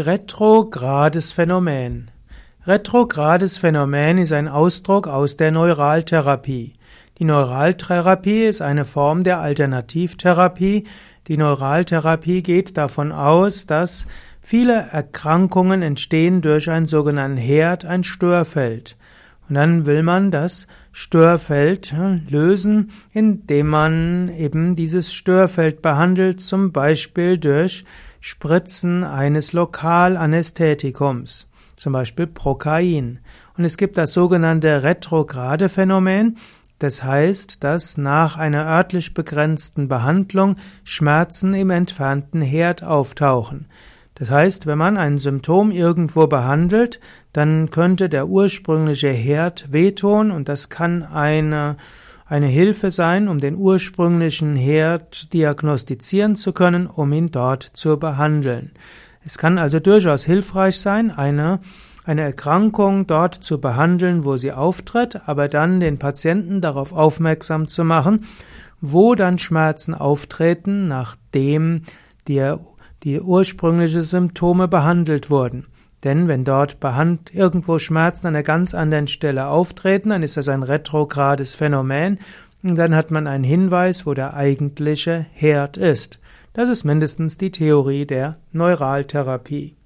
Retrogrades Phänomen. Retrogrades Phänomen ist ein Ausdruck aus der Neuraltherapie. Die Neuraltherapie ist eine Form der Alternativtherapie. Die Neuraltherapie geht davon aus, dass viele Erkrankungen entstehen durch einen sogenannten Herd, ein Störfeld. Und dann will man das Störfeld lösen, indem man eben dieses Störfeld behandelt, zum Beispiel durch Spritzen eines Lokalanästhetikums, zum Beispiel Prokain. Und es gibt das sogenannte retrograde Phänomen, das heißt, dass nach einer örtlich begrenzten Behandlung Schmerzen im entfernten Herd auftauchen. Das heißt, wenn man ein Symptom irgendwo behandelt, dann könnte der ursprüngliche Herd wehtun und das kann eine eine Hilfe sein, um den ursprünglichen Herd diagnostizieren zu können, um ihn dort zu behandeln. Es kann also durchaus hilfreich sein, eine, eine Erkrankung dort zu behandeln, wo sie auftritt, aber dann den Patienten darauf aufmerksam zu machen, wo dann Schmerzen auftreten, nachdem die, die ursprüngliche Symptome behandelt wurden. Denn wenn dort behand irgendwo Schmerzen an einer ganz anderen Stelle auftreten, dann ist das ein retrogrades Phänomen und dann hat man einen Hinweis, wo der eigentliche Herd ist. Das ist mindestens die Theorie der Neuraltherapie.